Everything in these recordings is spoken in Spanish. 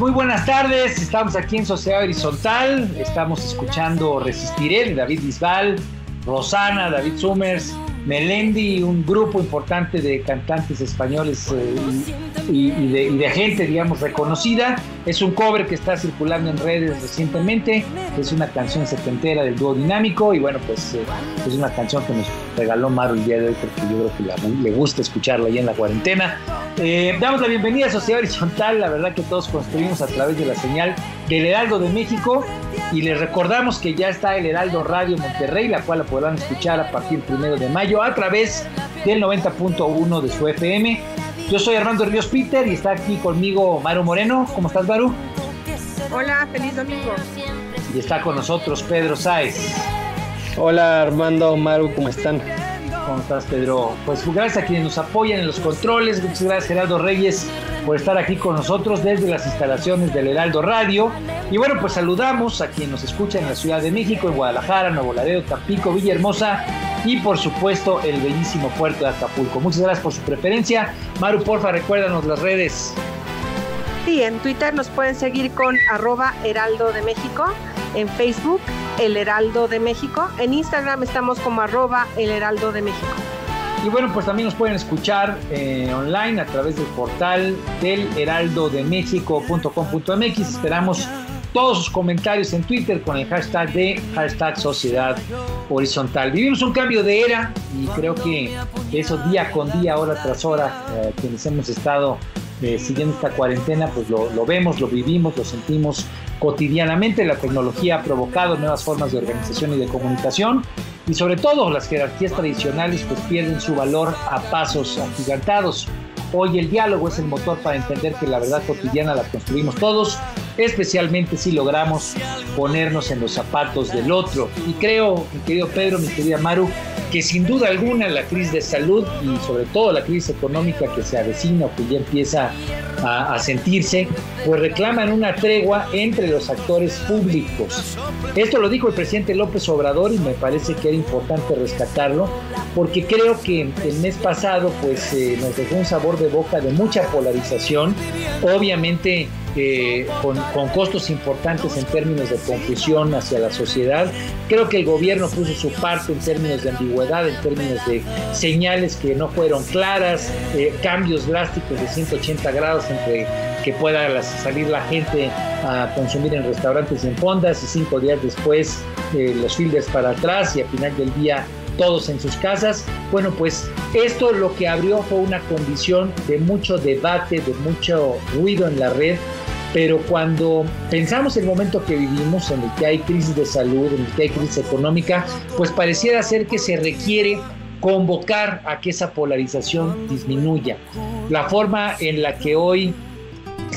Muy buenas tardes. Estamos aquí en Sociedad Horizontal. Estamos escuchando Resistiré de David Bisbal, Rosana, David Summers, Melendi, un grupo importante de cantantes españoles eh, y, de, gente, digamos, reconocida. Es un cover que está circulando en redes recientemente. Es una canción setentera del dúo dinámico. Y bueno, pues eh, es una canción que nos regaló Maru el día de hoy porque yo creo que le gusta escucharla ahí en la cuarentena. Eh, damos la bienvenida a Sociedad Horizontal, la verdad que todos construimos a través de la señal del Heraldo de México y les recordamos que ya está el Heraldo Radio Monterrey, la cual la podrán escuchar a partir del primero de mayo a través del 90.1 de su FM. Yo soy Armando Ríos Peter y está aquí conmigo Maru Moreno. ¿Cómo estás, Maru? Hola, feliz domingo. Y está con nosotros Pedro Sáez. Hola Armando, Maru, ¿cómo están? ¿Cómo estás, Pedro? Pues gracias a quienes nos apoyan en los controles. Muchas gracias, Gerardo Reyes, por estar aquí con nosotros desde las instalaciones del Heraldo Radio. Y bueno, pues saludamos a quien nos escucha en la Ciudad de México, en Guadalajara, Nuevo Laredo, Tampico, Villahermosa y por supuesto el bellísimo puerto de Acapulco. Muchas gracias por su preferencia. Maru, porfa, recuérdanos las redes. Sí, en Twitter nos pueden seguir con arroba Heraldo de México, en Facebook El Heraldo de México, en Instagram estamos como arroba El Heraldo de México. Y bueno, pues también nos pueden escuchar eh, online a través del portal del heraldodemexico.com.mx. Esperamos todos sus comentarios en Twitter con el hashtag de hashtag Sociedad Horizontal. Vivimos un cambio de era y creo que eso día con día, hora tras hora, eh, quienes hemos estado eh, siguiendo esta cuarentena, pues lo, lo vemos, lo vivimos, lo sentimos cotidianamente. La tecnología ha provocado nuevas formas de organización y de comunicación y sobre todo las jerarquías tradicionales pues pierden su valor a pasos agigantados. Hoy el diálogo es el motor para entender que la verdad cotidiana la construimos todos, especialmente si logramos ponernos en los zapatos del otro. Y creo, mi querido Pedro, mi querida Maru, que sin duda alguna la crisis de salud y sobre todo la crisis económica que se avecina o que ya empieza a, sentirse, pues reclaman una tregua entre los actores públicos. Esto lo dijo el presidente López Obrador y me parece que era importante rescatarlo porque creo que el mes pasado pues eh, nos dejó un sabor de boca de mucha polarización, obviamente con, costos importantes en términos de confusión hacia la sociedad. Creo que el gobierno puso su parte en términos de ambigüedad, en términos de señales que no fueron claras, eh, cambios drásticos de 180 grados entre que pueda salir la gente a consumir en restaurantes y en fondas y cinco días después eh, los filters para atrás y al final del día todos en sus casas. Bueno, pues esto lo que abrió fue una condición de mucho debate, de mucho ruido en la red, pero cuando pensamos el momento que vivimos, en el que hay crisis de salud, en el que hay crisis económica, pues pareciera ser que se requiere convocar a que esa polarización disminuya. La forma en la que hoy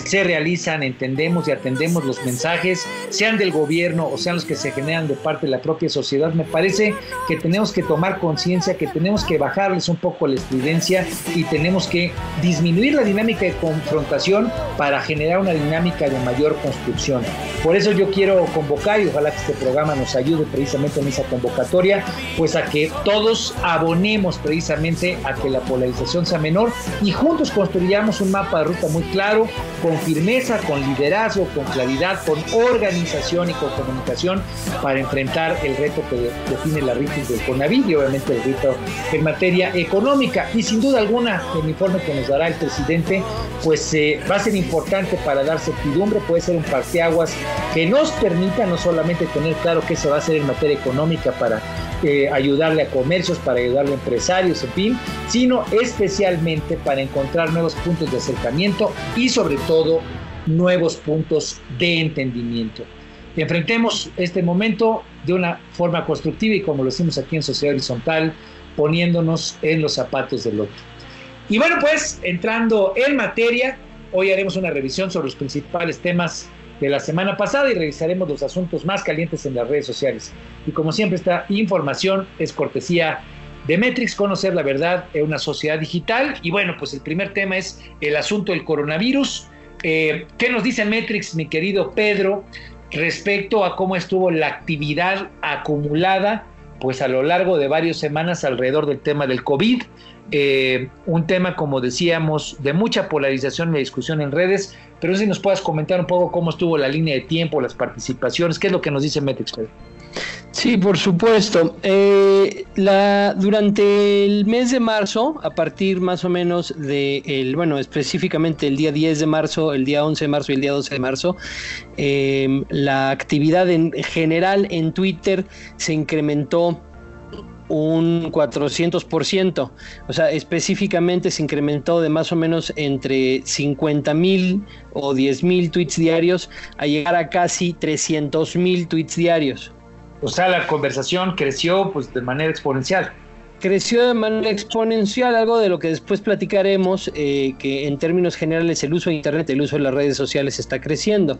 se realizan, entendemos y atendemos los mensajes, sean del gobierno o sean los que se generan de parte de la propia sociedad. Me parece que tenemos que tomar conciencia, que tenemos que bajarles un poco la estridencia y tenemos que disminuir la dinámica de confrontación para generar una dinámica de mayor construcción. Por eso yo quiero convocar y ojalá que este programa nos ayude precisamente en esa convocatoria, pues a que todos abonemos precisamente a que la polarización sea menor y juntos construyamos un mapa de ruta muy claro, con firmeza, con liderazgo, con claridad, con organización y con comunicación para enfrentar el reto que define la crisis del CONAVID y obviamente el reto en materia económica. Y sin duda alguna, el informe que nos dará el presidente, pues eh, va a ser importante para dar certidumbre, puede ser un parteaguas que nos permita no solamente tener claro qué se va a hacer en materia económica para eh, ayudarle a comercios, para ayudarle a empresarios, en fin, sino especialmente para encontrar nuevos puntos de acercamiento y sobre todo nuevos puntos de entendimiento. Enfrentemos este momento de una forma constructiva y como lo hicimos aquí en Sociedad Horizontal, poniéndonos en los zapatos del otro. Y bueno, pues entrando en materia, hoy haremos una revisión sobre los principales temas de la semana pasada y revisaremos los asuntos más calientes en las redes sociales. Y como siempre, esta información es cortesía de Metrix, conocer la verdad en una sociedad digital. Y bueno, pues el primer tema es el asunto del coronavirus. Eh, ¿Qué nos dice Metrix, mi querido Pedro, respecto a cómo estuvo la actividad acumulada pues a lo largo de varias semanas alrededor del tema del COVID? Eh, un tema, como decíamos, de mucha polarización y discusión en redes, pero si nos puedas comentar un poco cómo estuvo la línea de tiempo, las participaciones, qué es lo que nos dice Metrix. Sí, por supuesto. Eh, la, durante el mes de marzo, a partir más o menos de, el, bueno, específicamente el día 10 de marzo, el día 11 de marzo y el día 12 de marzo, eh, la actividad en general en Twitter se incrementó un 400%, o sea, específicamente se incrementó de más o menos entre 50 mil o 10 mil tweets diarios a llegar a casi 300 mil tweets diarios. O sea, la conversación creció pues de manera exponencial creció de manera exponencial, algo de lo que después platicaremos, eh, que en términos generales el uso de Internet, el uso de las redes sociales está creciendo.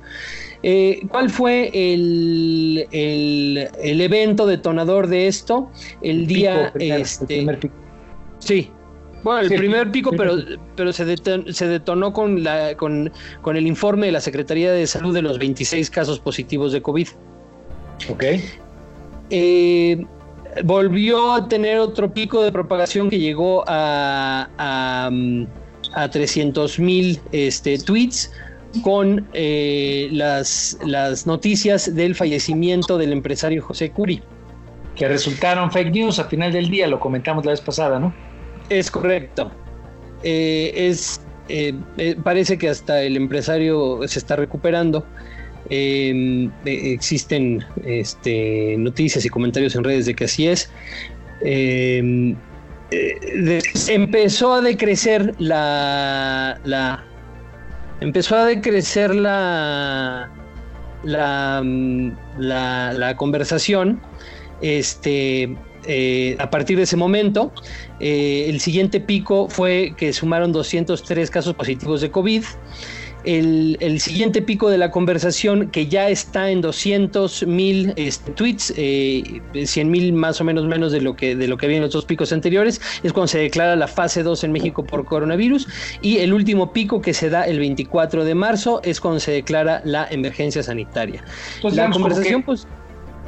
Eh, ¿Cuál fue el, el, evento detonador de esto? El día... este, el primer pico. Sí, bueno, el primer pico, pero, pero se, detonó, se detonó con, la, con, con, el informe de la Secretaría de Salud de los 26 casos positivos de COVID. Ok. Eh, volvió a tener otro pico de propagación que llegó a, a, a 300 mil este, tweets con eh, las, las noticias del fallecimiento del empresario José Curi. Que resultaron fake news al final del día, lo comentamos la vez pasada, ¿no? Es correcto. Eh, es, eh, parece que hasta el empresario se está recuperando. Em, existen este, noticias y comentarios en redes de que así es. Em, eh, empezó a decrecer la, la, empezó a decrecer la la, la, la conversación este eh, a partir de ese momento, eh, el siguiente pico fue que sumaron 203 casos positivos de COVID el, siguiente pico de la conversación, que ya está en 200 mil este, tweets, eh, 100 mil más o menos menos de lo, que, de lo que había en los dos picos anteriores, es cuando se declara la fase 2 en México por coronavirus. Y el último pico que se da el 24 de marzo es cuando se declara la emergencia sanitaria. la conversación, pues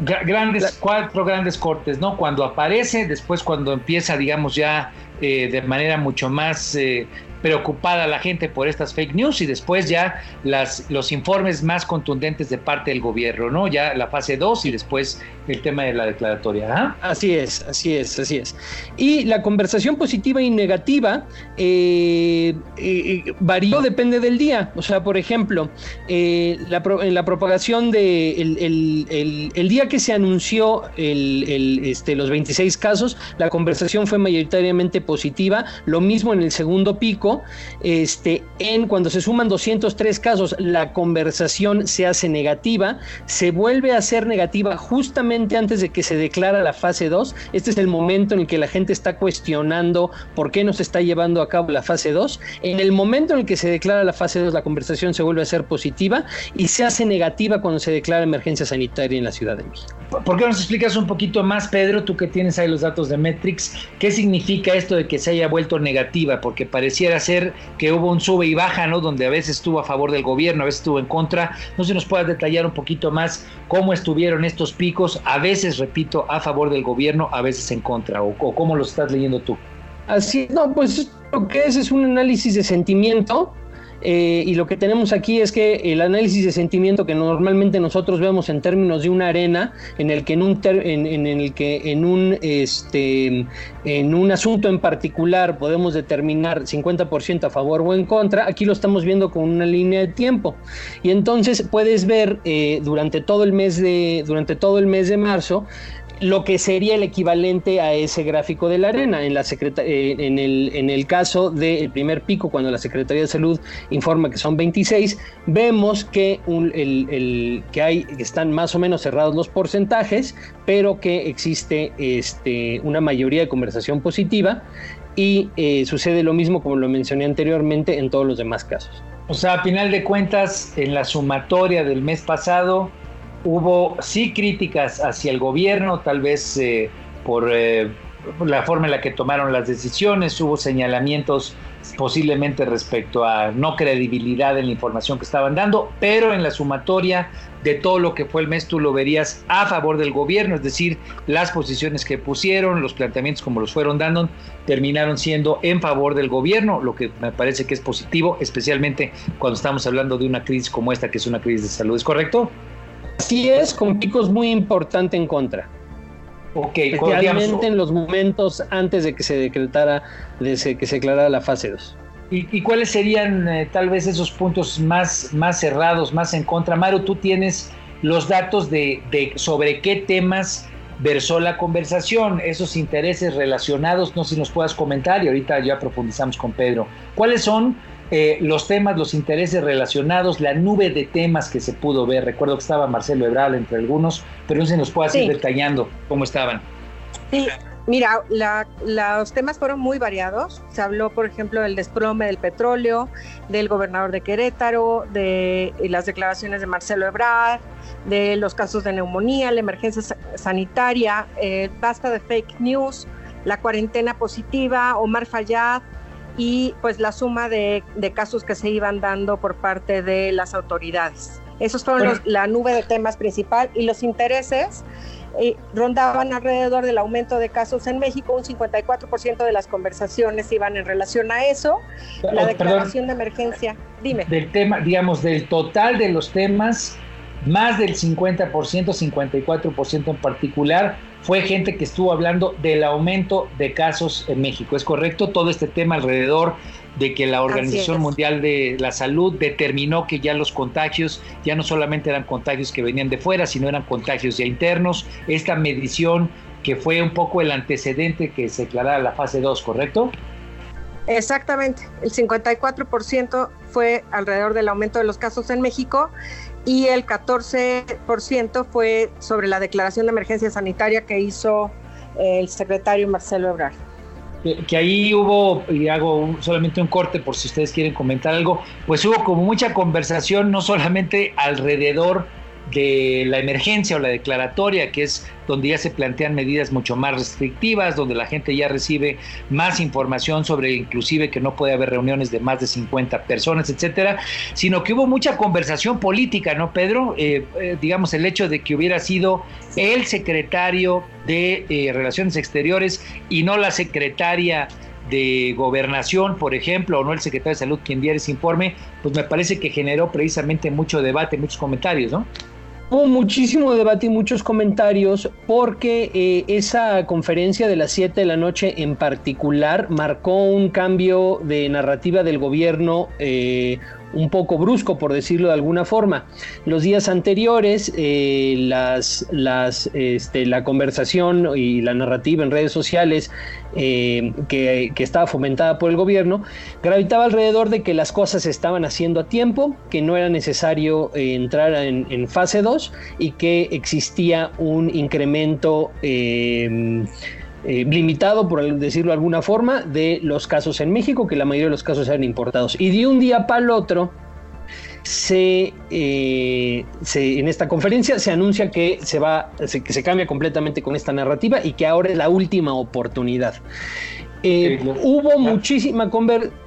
grandes cuatro grandes cortes no cuando aparece después cuando empieza digamos ya eh, de manera mucho más eh, preocupada la gente por estas fake news y después ya las, los informes más contundentes de parte del gobierno, ¿no? Ya la fase 2 y después el tema de la declaratoria. ¿ah? Así es, así es, así es. Y la conversación positiva y negativa eh, eh, depende del día. O sea, por ejemplo, eh, la, en la propagación de el, el, día que se anunció este, los 26 casos, la conversación fue mayoritariamente positiva. Lo mismo en el segundo pico este, en cuando se suman 203 casos, la conversación se hace negativa, se vuelve a ser negativa justamente antes de que se declara la fase 2. Este es el momento en el que la gente está cuestionando por qué no se está llevando a cabo la fase 2. En el momento en el que se declara la fase 2, la conversación se vuelve a ser positiva y se hace negativa cuando se declara emergencia sanitaria en la Ciudad de México. ¿Por qué nos explicas un poquito más, Pedro, tú que tienes ahí los datos de Metrix, qué significa esto de que se haya vuelto negativa? Porque pareciera ser que hubo un sube y baja, ¿no? Donde a veces estuvo a favor del gobierno, a veces estuvo en contra. No sé si nos puedas detallar un poquito más cómo estuvieron estos picos, a veces, repito, a favor del gobierno, a veces en contra, o, cómo los estás leyendo tú. Así, no, pues lo que es es un análisis de sentimiento eh, y lo que tenemos aquí es que el análisis de sentimiento que normalmente nosotros vemos en términos de una arena, en el que en un, en, el que en un, este, en un asunto en particular podemos determinar 50% a favor o en contra, aquí lo estamos viendo con una línea de tiempo. Y entonces puedes ver eh, durante todo el mes de, durante todo el mes de marzo, lo que sería el equivalente a ese gráfico de la arena. En, la eh, en, el, en el caso del primer pico, cuando la Secretaría de Salud informa que son 26, vemos que, el, que, hay, que están más o menos cerrados los porcentajes, pero que existe este, una mayoría de conversación positiva y eh, sucede lo mismo como lo mencioné anteriormente en todos los demás casos. O sea, a final de cuentas, en la sumatoria del mes pasado, hubo sí críticas hacia el gobierno, tal vez eh, por eh, la forma en la que tomaron las decisiones, hubo señalamientos posiblemente respecto a no credibilidad en la información que estaban dando, pero en la sumatoria de todo lo que fue el mes tú lo verías a favor del gobierno, es decir, las posiciones que pusieron, los planteamientos como los fueron dando, terminaron siendo en favor del gobierno, lo que me parece que es positivo, especialmente cuando estamos hablando de una crisis como esta, que es una crisis de salud, ¿es correcto? Así es, con picos muy importantes en contra. Ok, especialmente en los momentos antes de que se decretara, de que se declarara la fase 2. ¿Y, cuáles serían eh, tal vez esos puntos más, más cerrados, más en contra? Maru, tú tienes los datos de, de sobre qué temas versó la conversación, esos intereses relacionados, no sé si nos puedas comentar y ahorita ya profundizamos con Pedro. ¿Cuáles son eh, los temas, los intereses relacionados, la nube de temas que se pudo ver. Recuerdo que estaba Marcelo Ebral entre algunos, pero no se nos puede ir detallando cómo estaban. Sí, mira, los temas fueron muy variados. Se habló, por ejemplo, del desplome del petróleo, del gobernador de Querétaro, de las declaraciones de Marcelo Ebrard, de los casos de neumonía, la emergencia sanitaria, eh, basta de fake news, la cuarentena positiva, Omar Fayad, y pues la suma de, casos que se iban dando por parte de las autoridades. Esos fueron la nube de temas principal y los intereses eh, rondaban alrededor del aumento de casos en México, un 54% de las conversaciones iban en relación a eso. La oh, declaración de emergencia, dime. Del tema, digamos, del total de los temas, más del 50%, 54% en particular, fue gente que estuvo hablando del aumento de casos en México. ¿Es correcto? Todo este tema alrededor de que la Organización Mundial de la Salud determinó que ya los contagios ya no solamente eran contagios que venían de fuera, sino eran contagios ya internos. Esta medición que fue un poco el antecedente que se declarara la fase 2, ¿correcto? Exactamente, el 54% fue alrededor del aumento de los casos en México y el 14% fue sobre la declaración de emergencia sanitaria que hizo eh, el secretario Marcelo Ebrard. Que, ahí hubo, y hago solamente un corte por si ustedes quieren comentar algo, pues hubo como mucha conversación, no solamente alrededor de la emergencia o la declaratoria, que es donde ya se plantean medidas mucho más restrictivas, donde la gente ya recibe más información sobre inclusive que no puede haber reuniones de más de 50 personas, etcétera, sino que hubo mucha conversación política, ¿no, Pedro? Eh, eh, digamos, el hecho de que hubiera sido el secretario de eh, Relaciones Exteriores y no la secretaria de gobernación, por ejemplo, o no el secretario de salud quien diera ese informe, pues me parece que generó precisamente mucho debate, muchos comentarios, ¿no? Hubo muchísimo debate y muchos comentarios porque eh, esa conferencia de las 7 de la noche en particular marcó un cambio de narrativa del gobierno eh, un poco brusco, por decirlo de alguna forma. Los días anteriores, eh, las, las, este, la conversación y la narrativa en redes sociales eh, que, estaba fomentada por el gobierno gravitaba alrededor de que las cosas se estaban haciendo a tiempo, que no era necesario entrar en, en, fase 2 y que existía un incremento eh, limitado, por decirlo de alguna forma, de los casos en México, que la mayoría de los casos eran importados. Y de un día para el otro, se, eh, en esta conferencia se anuncia que se va, que se cambia completamente con esta narrativa y que ahora es la última oportunidad. Eh, hubo muchísima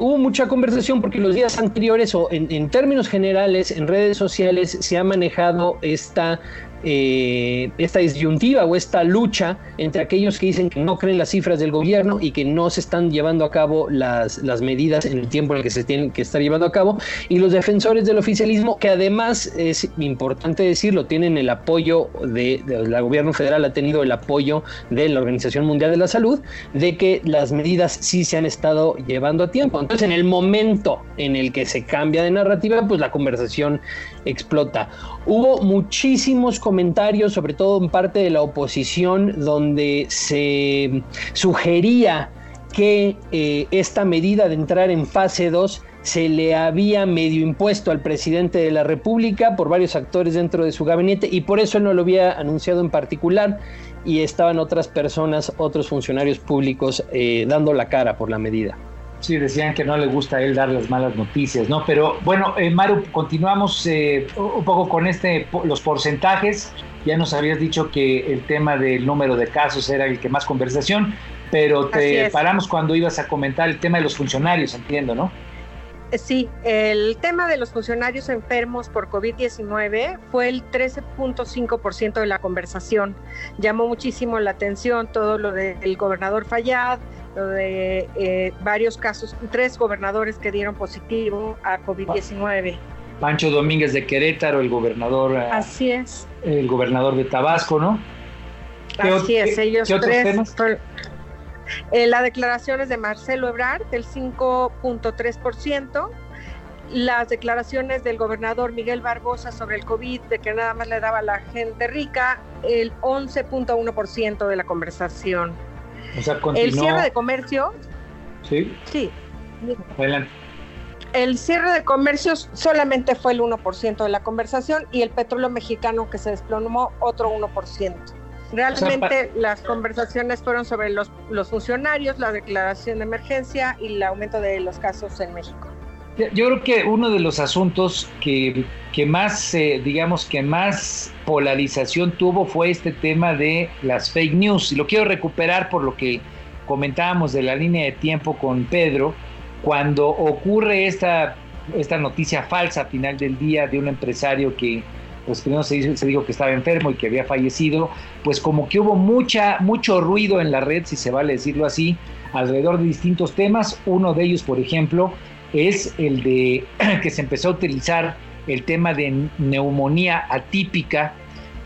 hubo mucha conversación porque los días anteriores o en, términos generales en redes sociales se ha manejado esta eh, esta disyuntiva o esta lucha entre aquellos que dicen que no creen las cifras del gobierno y que no se están llevando a cabo las, las medidas en el tiempo en el que se tienen que estar llevando a cabo, y los defensores del oficialismo, que además es importante decirlo, tienen el apoyo de, del gobierno federal, ha tenido el apoyo de la Organización Mundial de la Salud, de que las medidas sí se han estado llevando a tiempo. Entonces, en el momento en el que se cambia de narrativa, pues la conversación explota. Hubo muchísimos comentarios, sobre todo en parte de la oposición, donde se sugería que eh, esta medida de entrar en fase 2 se le había medio impuesto al presidente de la República por varios actores dentro de su gabinete y por eso él no lo había anunciado en particular y estaban otras personas, otros funcionarios públicos eh, dando la cara por la medida. Sí, decían que no le gusta a él dar las malas noticias, ¿no? Pero bueno, eh, Maru, continuamos eh, un poco con este los porcentajes. Ya nos habías dicho que el tema del número de casos era el que más conversación, pero te paramos cuando ibas a comentar el tema de los funcionarios, entiendo, ¿no? Eh, sí, el tema de los funcionarios enfermos por COVID-19 fue el 13.5% de la conversación. Llamó muchísimo la atención todo lo del gobernador Fayad, de eh, varios casos, tres gobernadores que dieron positivo a COVID-19. Pancho Domínguez de Querétaro, el gobernador. Eh, Así es. El gobernador de Tabasco, ¿no? Así es, ellos tres. Eh, la declaración es de Marcelo Ebrard, del 5.3%. Las declaraciones del gobernador Miguel Barbosa sobre el COVID, de que nada más le daba a la gente rica, el 11.1% de la conversación. El cierre de comercio. Sí. Sí. Adelante. El cierre de comercios solamente fue el 1% de la conversación y el petróleo mexicano que se desplomó otro 1%. Realmente las conversaciones fueron sobre los, los funcionarios, la declaración de emergencia y el aumento de los casos en México. Yo creo que uno de los asuntos que, que más, eh, digamos, que más polarización tuvo fue este tema de las fake news. Y lo quiero recuperar por lo que comentábamos de la línea de tiempo con Pedro, cuando ocurre esta, esta noticia falsa a final del día de un empresario que pues primero se, se, dijo que estaba enfermo y que había fallecido, pues como que hubo mucha, mucho ruido en la red, si se vale decirlo así, alrededor de distintos temas. Uno de ellos, por ejemplo, es el de que se empezó a utilizar el tema de neumonía atípica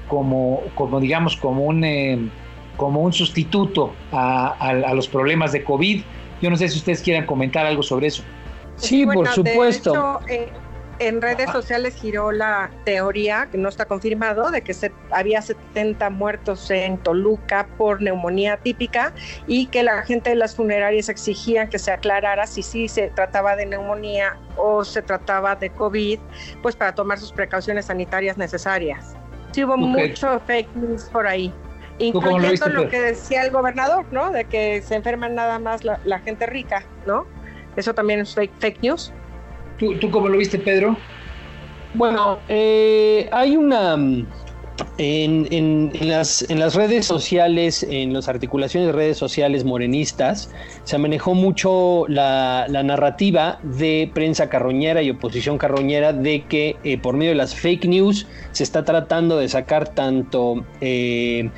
como, como digamos, como un, eh, como un sustituto a, los problemas de COVID. Yo no sé si ustedes quieran comentar algo sobre eso. Sí, por supuesto. Eh, en redes sociales giró la teoría, que no está confirmado, de que se, había 70 muertos en Toluca por neumonía típica y que la gente de las funerarias exigían que se aclarara si sí se trataba de neumonía o se trataba de COVID, pues para tomar sus precauciones sanitarias necesarias. Sí hubo mucho fake news por ahí. Incluyendo lo, que decía el gobernador, ¿no? De que se enferman nada más la, la gente rica, ¿no? Eso también es fake, fake news. ¿Tú, cómo lo viste, Pedro? Bueno, eh, hay una... En, las, en, las, redes sociales, en las articulaciones de redes sociales morenistas, se manejó mucho la, narrativa de prensa carroñera y oposición carroñera de que eh, por medio de las fake news se está tratando de sacar tanto eh,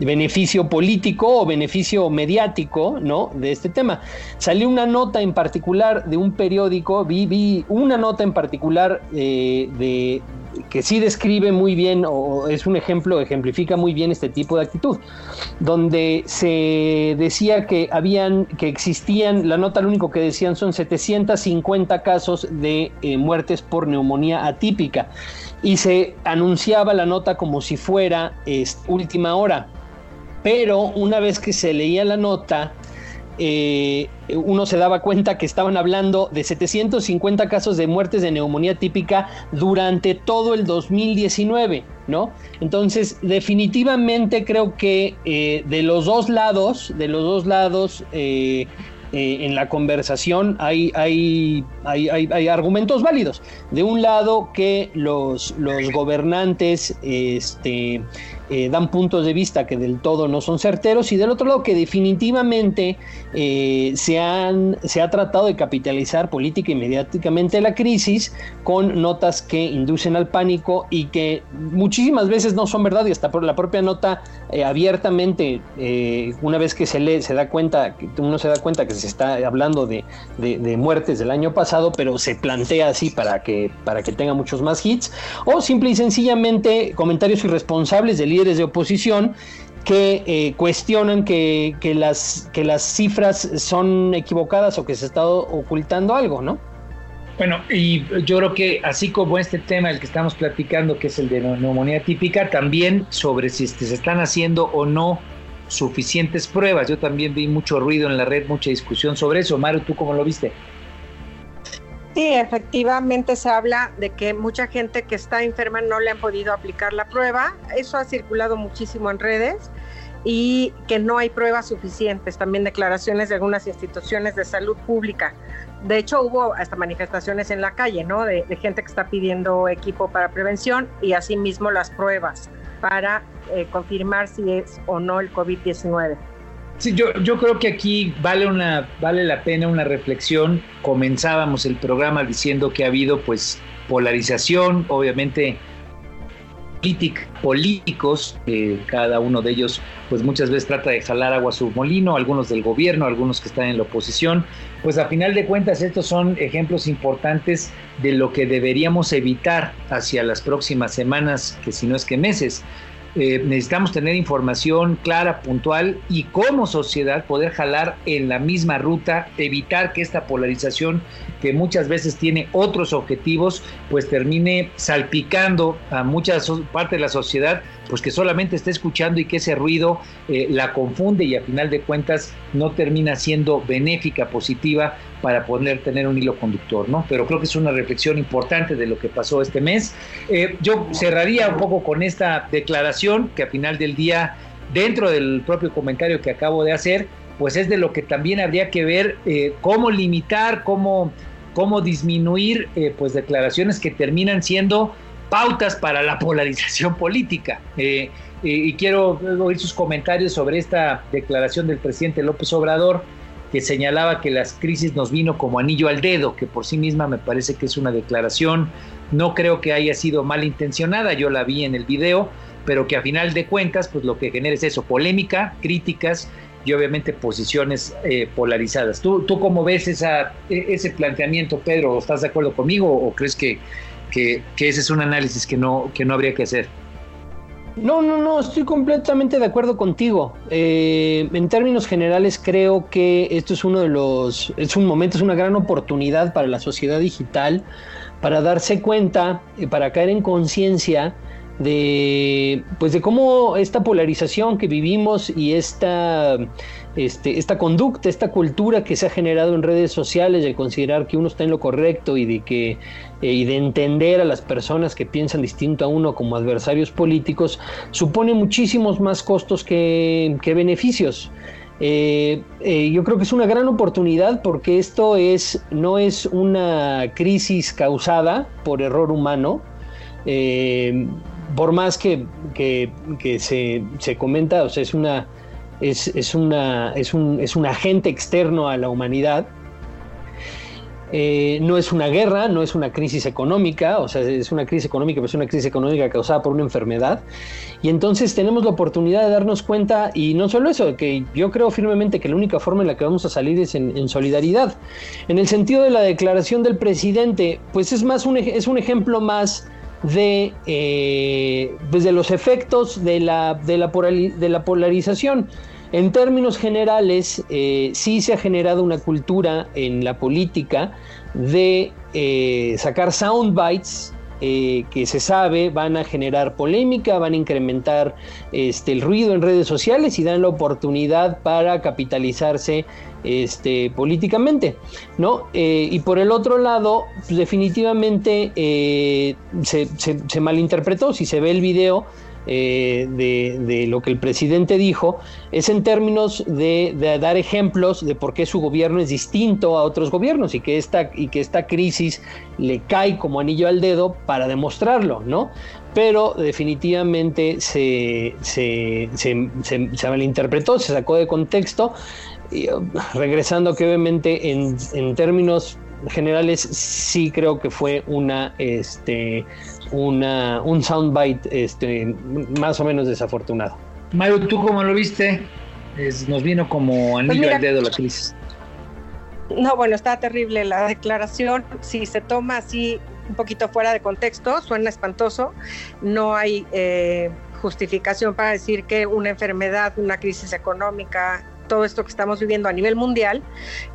beneficio político o beneficio mediático ¿no? de este tema. Salió una nota en particular de un periódico, vi, vi una nota en particular de que sí describe muy bien o es un ejemplo, ejemplifica muy bien este tipo de actitud, donde se decía que habían, que existían, la nota lo único que decían son 750 casos de eh, muertes por neumonía atípica y se anunciaba la nota como si fuera última hora. Pero una vez que se leía la nota, eh, uno se daba cuenta que estaban hablando de 750 casos de muertes de neumonía típica durante todo el 2019, ¿no? Entonces, definitivamente creo que eh, de los dos lados, de los dos lados, eh, en la conversación hay, hay, hay, hay, argumentos válidos. De un lado que los, los gobernantes este, eh, dan puntos de vista que del todo no son certeros y del otro lado que definitivamente eh, se, han, se ha tratado de capitalizar política y mediáticamente la crisis con notas que inducen al pánico y que muchísimas veces no son verdad y hasta por la propia nota eh, abiertamente una vez que se lee se da cuenta uno se da cuenta que se está hablando de, de, muertes del año pasado pero se plantea así para que para que tenga muchos más hits o simple y sencillamente comentarios irresponsables del líderes de oposición que eh, cuestionan que, las, que las cifras son equivocadas o que se está ocultando algo, ¿no? Bueno, y yo creo que así como este tema el que estamos platicando, que es el de neumonía típica, también sobre si se están haciendo o no suficientes pruebas. Yo también vi mucho ruido en la red, mucha discusión sobre eso. Mario, ¿tú cómo lo viste? Sí, efectivamente se habla de que mucha gente que está enferma no le han podido aplicar la prueba. Eso ha circulado muchísimo en redes y que no hay pruebas suficientes. También declaraciones de algunas instituciones de salud pública. De hecho, hubo hasta manifestaciones en la calle, ¿no? De, gente que está pidiendo equipo para prevención y asimismo las pruebas para eh, confirmar si es o no el COVID-19. Sí, yo, yo creo que aquí vale, una, vale la pena una reflexión. Comenzábamos el programa diciendo que ha habido pues polarización, obviamente políticos, cada uno de ellos pues muchas veces trata de jalar agua a su molino, algunos del gobierno, algunos que están en la oposición, pues a final de cuentas estos son ejemplos importantes de lo que deberíamos evitar hacia las próximas semanas, que si no es que meses. Eh, necesitamos tener información clara, puntual y como sociedad poder jalar en la misma ruta, evitar que esta polarización que muchas veces tiene otros objetivos, pues termine salpicando a mucha parte de la sociedad, pues que solamente está escuchando y que ese ruido eh, la confunde y a final de cuentas no termina siendo benéfica, positiva para poder tener un hilo conductor, ¿no? Pero creo que es una reflexión importante de lo que pasó este mes. Eh, yo cerraría un poco con esta declaración que a final del día, dentro del propio comentario que acabo de hacer, pues es de lo que también habría que ver eh, cómo limitar, cómo, cómo disminuir, pues declaraciones que terminan siendo pautas para la polarización política. y quiero oír sus comentarios sobre esta declaración del presidente López Obrador que señalaba que las crisis nos vino como anillo al dedo, que por sí misma me parece que es una declaración, no creo que haya sido malintencionada, yo la vi en el video, pero que a final de cuentas, pues lo que genera es eso, polémica, críticas y obviamente posiciones eh, polarizadas. ¿Tú, ¿Tú cómo ves esa, e, ese planteamiento, Pedro? ¿Estás de acuerdo conmigo o crees que, que, ese es un análisis que no, que no habría que hacer? No, no, no, estoy completamente de acuerdo contigo. Eh, en términos generales, creo que esto es uno de los, es un momento, es una gran oportunidad para la sociedad digital, para darse cuenta, y para caer en conciencia de, pues de cómo esta polarización que vivimos y esta, este, esta conducta, esta cultura que se ha generado en redes sociales de considerar que uno está en lo correcto y de que eh, y de entender a las personas que piensan distinto a uno como adversarios políticos supone muchísimos más costos que, beneficios. Eh, eh, yo creo que es una gran oportunidad porque esto es, no es una crisis causada por error humano por más que, se, comenta, o sea, es una es, una, es, un, es un agente externo a la humanidad. Eh, no es una guerra, no es una crisis económica, o sea, es una crisis económica, pero es una crisis económica causada por una enfermedad. Y entonces tenemos la oportunidad de darnos cuenta, y no solo eso, que yo creo firmemente que la única forma en la que vamos a salir es en, solidaridad. En el sentido de la declaración del presidente, pues es más un, es un ejemplo más de, eh, pues los efectos de la, de la, de la polarización. En términos generales, eh, sí se ha generado una cultura en la política de eh, sacar soundbites eh, que se sabe van a generar polémica, van a incrementar este, el ruido en redes sociales y dan la oportunidad para capitalizarse este, políticamente, ¿no? Eh, y por el otro lado, pues, definitivamente se, se malinterpretó, si se ve el video, eh, de, lo que el presidente dijo es en términos de, dar ejemplos de por qué su gobierno es distinto a otros gobiernos y que esta, y que esta crisis le cae como anillo al dedo para demostrarlo, ¿no? Pero definitivamente se, se, se, malinterpretó, se sacó de contexto, y, uh, regresando que obviamente en, en términos generales sí creo que fue una este una, un soundbite este, más o menos desafortunado. Mario, ¿tú cómo lo viste? nos vino como pues anillo al dedo la crisis. No, bueno, está terrible la declaración. Si se toma así un poquito fuera de contexto, suena espantoso. No hay eh, justificación para decir que una enfermedad, una crisis económica, todo esto que estamos viviendo a nivel mundial,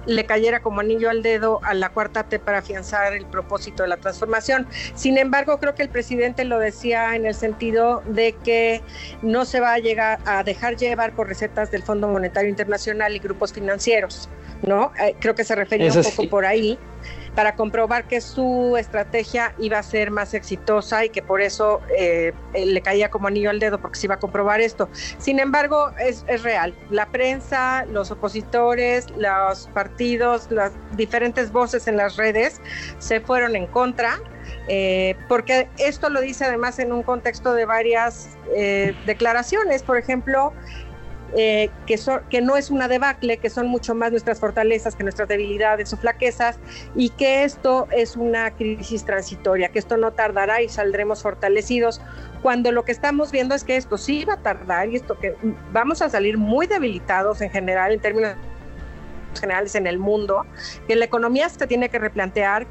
le cayera como anillo al dedo a la cuarta T para afianzar el propósito de la transformación. Sin embargo, creo que el presidente lo decía en el sentido de que no se va a llegar a dejar llevar por recetas del Fondo Monetario Internacional y grupos financieros, ¿no? Eh, creo que se refería un poco por ahí para comprobar que su estrategia iba a ser más exitosa y que por eso eh, le caía como anillo al dedo porque se iba a comprobar esto. Sin embargo, es, real. La prensa, los opositores, los partidos, las diferentes voces en las redes se fueron en contra. Eh, porque esto lo dice además en un contexto de varias eh, declaraciones. Por ejemplo, eh, que, que no es una debacle, que son mucho más nuestras fortalezas que nuestras debilidades o flaquezas, y que esto es una crisis transitoria, que esto no tardará y saldremos fortalecidos, cuando lo que estamos viendo es que esto sí va a tardar y esto que vamos a salir muy debilitados en general, en términos generales en el mundo, que la economía se tiene que replantear,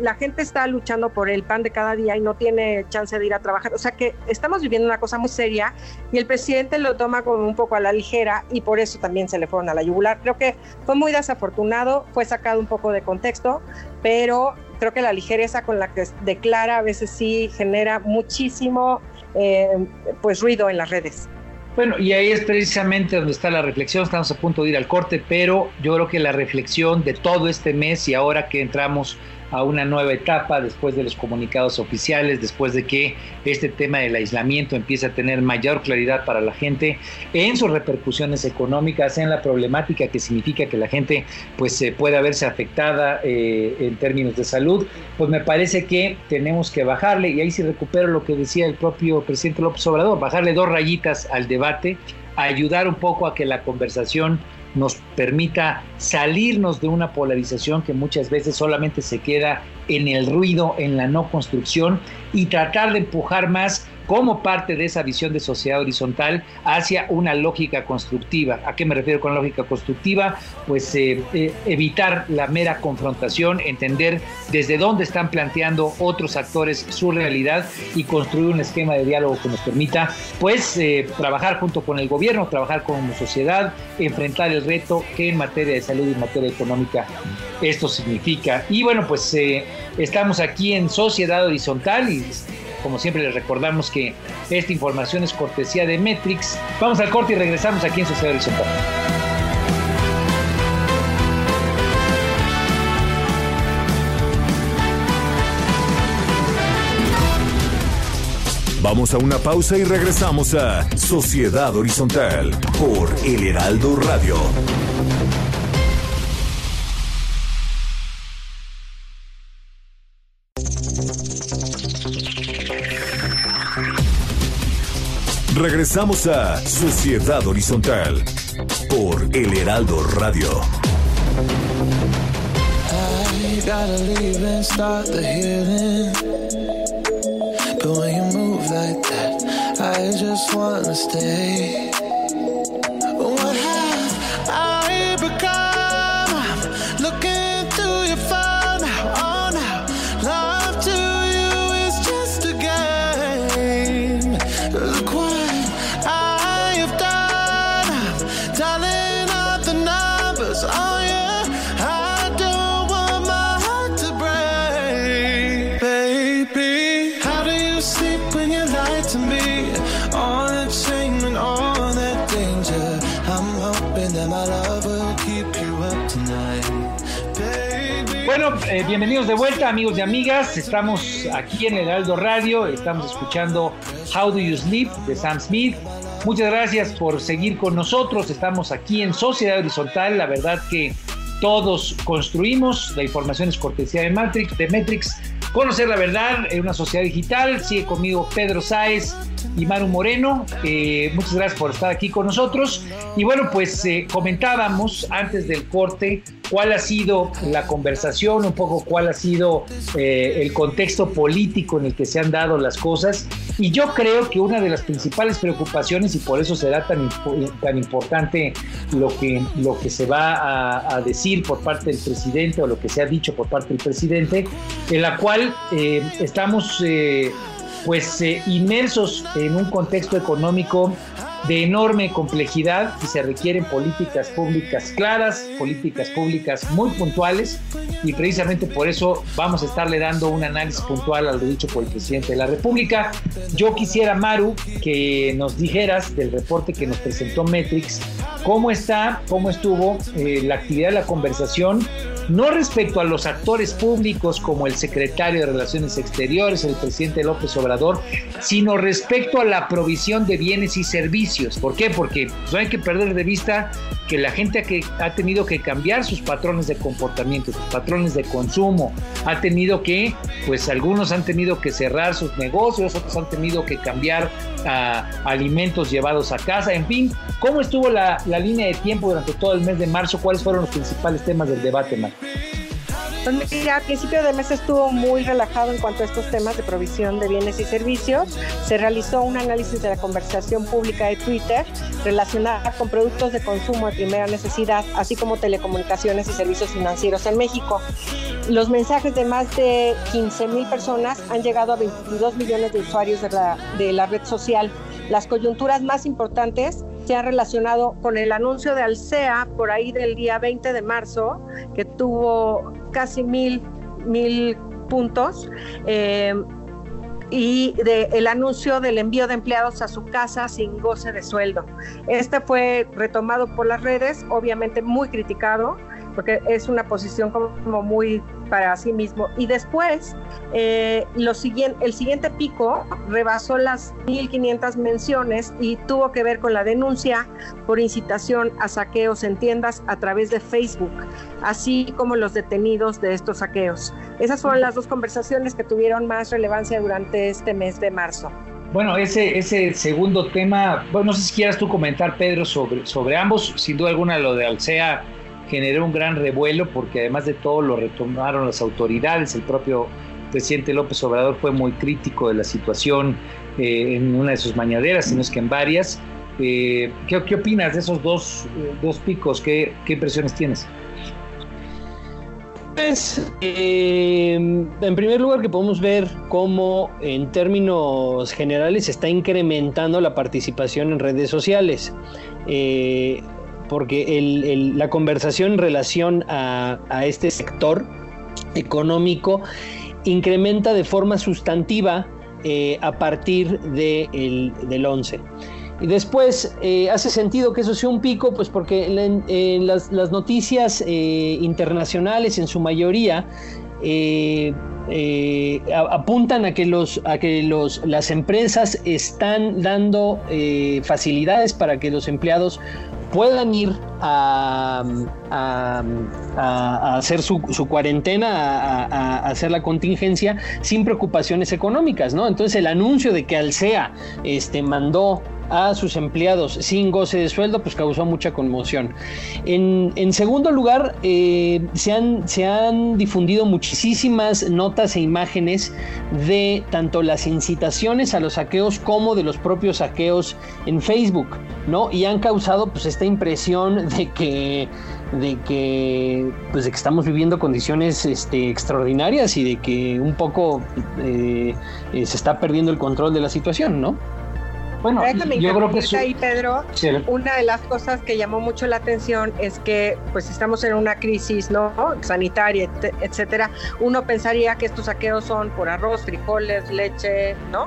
la gente está luchando por el pan de cada día y no tiene chance de ir a trabajar. O sea que estamos viviendo una cosa muy seria y el presidente lo toma como un poco a la ligera y por eso también se le fueron a la yugular. Creo que fue muy desafortunado, fue sacado un poco de contexto, pero creo que la ligereza con la que declara a veces sí genera muchísimo eh, pues ruido en las redes. Bueno, y ahí es precisamente donde está la reflexión, estamos a punto de ir al corte, pero yo creo que la reflexión de todo este mes y ahora que entramos a una nueva etapa después de los comunicados oficiales, después de que este tema del aislamiento empiece a tener mayor claridad para la gente en sus repercusiones económicas, en la problemática que significa que la gente pues se pueda verse afectada eh, en términos de salud, pues me parece que tenemos que bajarle, y ahí sí recupero lo que decía el propio presidente López Obrador, bajarle dos rayitas al debate, ayudar un poco a que la conversación nos permita salirnos de una polarización que muchas veces solamente se queda en el ruido, en la no construcción y tratar de empujar más como parte de esa visión de sociedad horizontal hacia una lógica constructiva. ¿A qué me refiero con lógica constructiva? Pues eh, eh, evitar la mera confrontación, entender desde dónde están planteando otros actores su realidad y construir un esquema de diálogo que nos permita pues eh, trabajar junto con el gobierno, trabajar como sociedad, enfrentar el reto que en materia de salud y en materia económica esto significa. Y bueno, pues estamos aquí en Sociedad Horizontal y como siempre les recordamos que esta información es cortesía de Metrix. Vamos al corte y regresamos aquí en Sociedad Horizontal. Vamos a una pausa y regresamos a Sociedad Horizontal por El Heraldo Radio. Regresamos a Sociedad Horizontal por El Heraldo Radio. Bienvenidos de vuelta amigos y amigas. Estamos aquí en el Aldo Radio, estamos escuchando How Do You Sleep de Sam Smith. Muchas gracias por seguir con nosotros. Estamos aquí en Sociedad Horizontal. La verdad que todos construimos. La información es cortesía de Matrix, de Matrix. Conocer la verdad en una sociedad digital. Sigue conmigo Pedro Sáez y Maru Moreno. Eh, muchas gracias por estar aquí con nosotros. Y bueno, pues eh, comentábamos antes del corte cuál ha sido la conversación, un poco cuál ha sido eh, el contexto político en el que se han dado las cosas. Y yo creo que una de las principales preocupaciones, y por eso será tan, tan importante lo que, lo que se va a, decir por parte del presidente o lo que se ha dicho por parte del presidente, en la cual estamos pues eh, inmersos en un contexto económico de enorme complejidad y se requieren políticas públicas claras, políticas públicas muy puntuales y precisamente por eso vamos a estarle dando un análisis puntual a lo dicho por el presidente de la República. Yo quisiera, Maru, que nos dijeras del reporte que nos presentó Metrix, cómo está, cómo estuvo eh, la actividad la conversación no respecto a los actores públicos como el secretario de Relaciones Exteriores, el presidente López Obrador, sino respecto a la provisión de bienes y servicios. ¿Por qué? Porque no hay que perder de vista que la gente que ha tenido que cambiar sus patrones de comportamiento, sus patrones de consumo, ha tenido que, pues algunos han tenido que cerrar sus negocios, otros han tenido que cambiar a alimentos llevados a casa, en fin, ¿cómo estuvo la, línea de tiempo durante todo el mes de marzo? ¿Cuáles fueron los principales temas del debate, Mar? Pues mira, a principio de mes estuvo muy relajado en cuanto a estos temas de provisión de bienes y servicios. Se realizó un análisis de la conversación pública de Twitter relacionada con productos de consumo de primera necesidad, así como telecomunicaciones y servicios financieros en México. Los mensajes de más de 15 mil personas han llegado a 22 millones de usuarios de la, de la red social. Las coyunturas más importantes se han relacionado con el anuncio de Alsea por ahí del día 20 de marzo, que tuvo casi mil, mil puntos. Eh, y de, el anuncio del envío de empleados a su casa sin goce de sueldo. Este fue retomado por las redes, obviamente muy criticado, porque es una posición como muy para sí mismo. Y después, eh, lo el siguiente pico rebasó las 1.500 menciones y tuvo que ver con la denuncia por incitación a saqueos en tiendas a través de Facebook, así como los detenidos de estos saqueos. Esas fueron las dos conversaciones que tuvieron más relevancia durante este mes de marzo. Bueno, ese, ese segundo tema, bueno, no sé si quieras tú comentar, Pedro, sobre, sobre ambos. Sin duda alguna, lo de Alsea generó un gran revuelo porque además de todo lo retomaron las autoridades, el propio presidente López Obrador fue muy crítico de la situación eh, en una de sus mañaderas, sino es que en varias. Eh, ¿qué, ¿qué, opinas de esos dos, eh, dos picos? ¿Qué, ¿Qué, impresiones tienes? Pues, en primer lugar que podemos ver cómo en términos generales se está incrementando la participación en redes sociales porque la conversación en relación a, este sector económico incrementa de forma sustantiva eh, a partir del 11. Y después eh, hace sentido que eso sea un pico, pues porque las, noticias eh, internacionales en su mayoría apuntan a que, los, a que los, las empresas están dando facilidades para que los empleados puedan ir a, hacer su, cuarentena, a, hacer la contingencia sin preocupaciones económicas, ¿no? Entonces el anuncio de que Alsea este, mandó a sus empleados sin goce de sueldo, pues causó mucha conmoción. En, segundo lugar, eh, se, han, se han difundido muchísimas notas e imágenes de tanto las incitaciones a los saqueos como de los propios saqueos en Facebook, ¿no? Y han causado pues esta impresión de que de que pues de que estamos viviendo condiciones este, extraordinarias y de que un poco eh, eh, se está perdiendo el control de la situación, ¿no? Bueno, yo creo que ahí, Pedro, una de las cosas que llamó mucho la atención es que pues estamos en una crisis no sanitaria, etcétera. Uno pensaría que estos saqueos son por arroz, frijoles, leche, ¿no?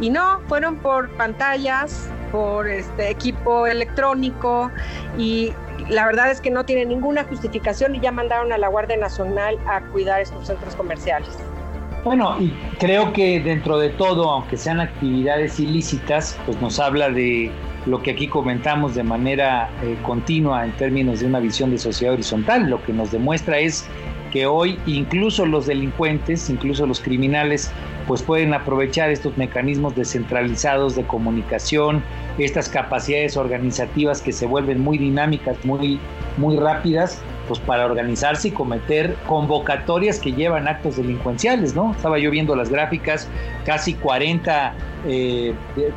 Y no, fueron por pantallas, por este equipo electrónico y la verdad es que no tiene ninguna justificación y ya mandaron a la Guardia Nacional a cuidar estos centros comerciales. Bueno, y creo que dentro de todo, aunque sean actividades ilícitas, pues nos habla de lo que aquí comentamos de manera eh, continua en términos de una visión de sociedad horizontal. Lo que nos demuestra es que hoy incluso los delincuentes, incluso los criminales, pues pueden aprovechar estos mecanismos descentralizados de comunicación, estas capacidades organizativas que se vuelven muy dinámicas, muy, muy rápidas pues para organizarse y cometer convocatorias que llevan actos delincuenciales, ¿no? Estaba yo viendo las gráficas, casi 40,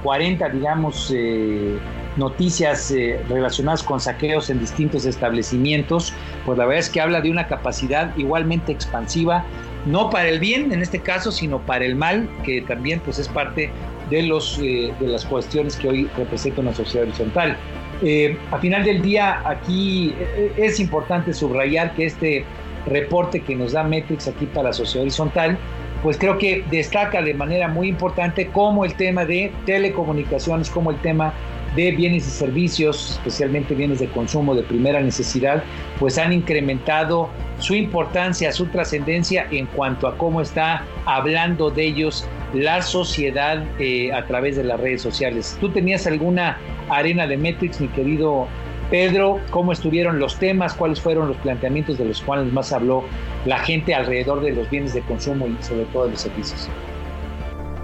40 eh, digamos, eh, noticias eh, relacionadas con saqueos en distintos establecimientos, pues la verdad es que habla de una capacidad igualmente expansiva, no para el bien en este caso, sino para el mal, que también pues es parte de, los, de las cuestiones que hoy representa una sociedad horizontal. Eh, a final del día, aquí eh, es importante subrayar que este reporte que nos da Metrix aquí para la sociedad horizontal, pues creo que destaca de manera muy importante como el tema de telecomunicaciones, como el tema de bienes y servicios, especialmente bienes de consumo de primera necesidad, pues han incrementado su importancia, su trascendencia en cuanto a cómo está hablando de ellos la sociedad eh, a través de las redes sociales. ¿Tú tenías alguna arena de Metrix, mi querido Pedro? ¿Cómo estuvieron los temas? ¿Cuáles fueron los planteamientos de los cuales más habló la gente alrededor de los bienes de consumo y sobre todo de los servicios?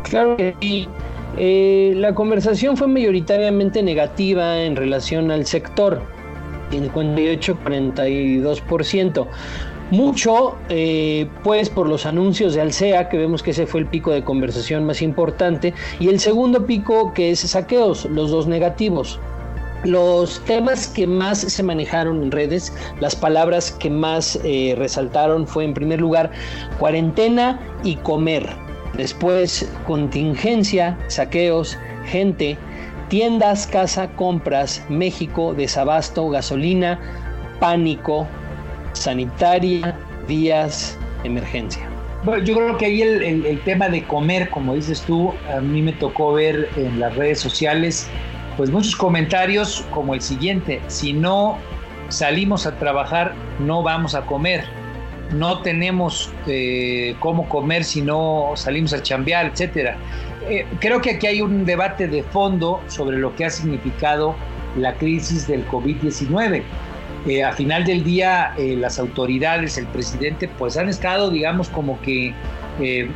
Claro que sí. Eh, la conversación fue mayoritariamente negativa en relación al sector, 58-42%. Mucho, eh, pues, por los anuncios de Alsea, que vemos que ese fue el pico de conversación más importante, y el segundo pico, que es saqueos, los dos negativos. Los temas que más se manejaron en redes, las palabras que más eh, resaltaron fue en primer lugar cuarentena y comer. Después contingencia, saqueos, gente, tiendas, casa, compras, México, desabasto, gasolina, pánico, sanitaria, días, emergencia. Bueno, yo creo que ahí el, tema de comer, como dices tú, a mí me tocó ver en las redes sociales, pues muchos comentarios como el siguiente, si no salimos a trabajar, no vamos a comer, no tenemos eh, cómo comer si no salimos a chambear, etcétera. Eh, creo que aquí hay un debate de fondo sobre lo que ha significado la crisis del COVID-19 eh, a final del día eh, las autoridades, el presidente, pues han estado, digamos, como que eh,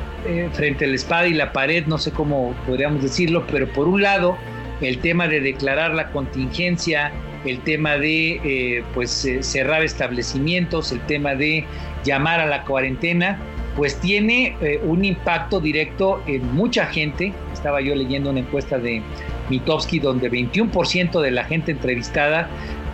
frente a la espada y la pared, no sé cómo podríamos decirlo, pero por un lado, el tema de declarar la contingencia, el tema de pues cerrar establecimientos, el tema de llamar a la cuarentena, pues tiene un impacto directo en mucha gente. Estaba yo leyendo una encuesta de Mitowski donde 21% de la gente entrevistada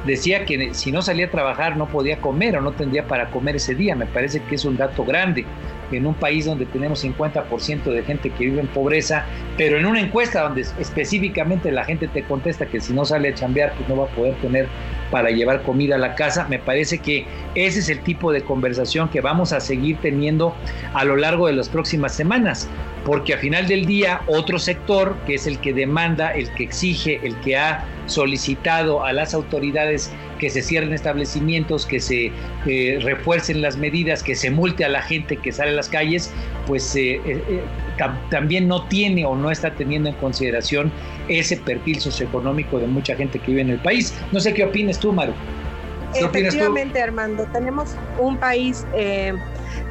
decía que si no salía a trabajar no podía comer o no tendría para comer ese día. Me parece que es un dato grande en un país donde tenemos 50% de gente que vive en pobreza, pero en una encuesta donde específicamente la gente te contesta que si no sale a chambear pues no va a poder tener para llevar comida a la casa, me parece que ese es el tipo de conversación que vamos a seguir teniendo a lo largo de las próximas semanas, porque a final del día otro sector, que es el que demanda, el que exige, el que ha solicitado a las autoridades que se cierren establecimientos, que se eh, refuercen las medidas, que se multe a la gente que sale a las calles, pues eh, eh, también no tiene o no está teniendo en consideración ese perfil socioeconómico de mucha gente que vive en el país. No sé qué opinas tú, Maru. Efectivamente, Armando, tenemos un país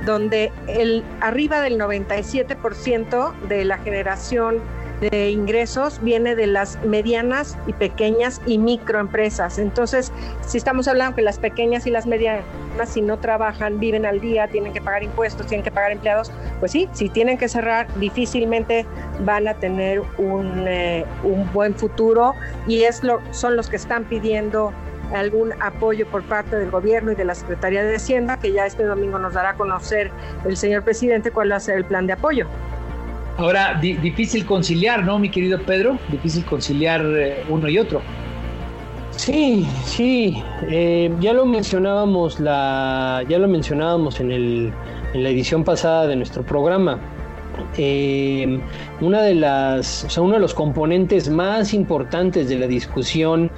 donde el, arriba del 97% de la generación de ingresos viene de las medianas y pequeñas y microempresas. Entonces, si estamos hablando que las pequeñas y las medianas, si no trabajan, viven al día, tienen que pagar impuestos, tienen que pagar empleados, pues sí, si tienen que cerrar, difícilmente van a tener un, eh, un buen futuro y es lo, son los que están pidiendo algún apoyo por parte del gobierno y de la Secretaría de Hacienda, que ya este domingo nos dará a conocer el señor presidente cuál va a ser el plan de apoyo. Ahora, difícil conciliar, ¿no, mi querido Pedro? Difícil conciliar eh, uno y otro. Sí, sí, eh, ya lo mencionábamos la, ya lo mencionábamos en, el, en la edición pasada de nuestro programa. Eh, una de las, o sea, uno de los componentes más importantes de la discusión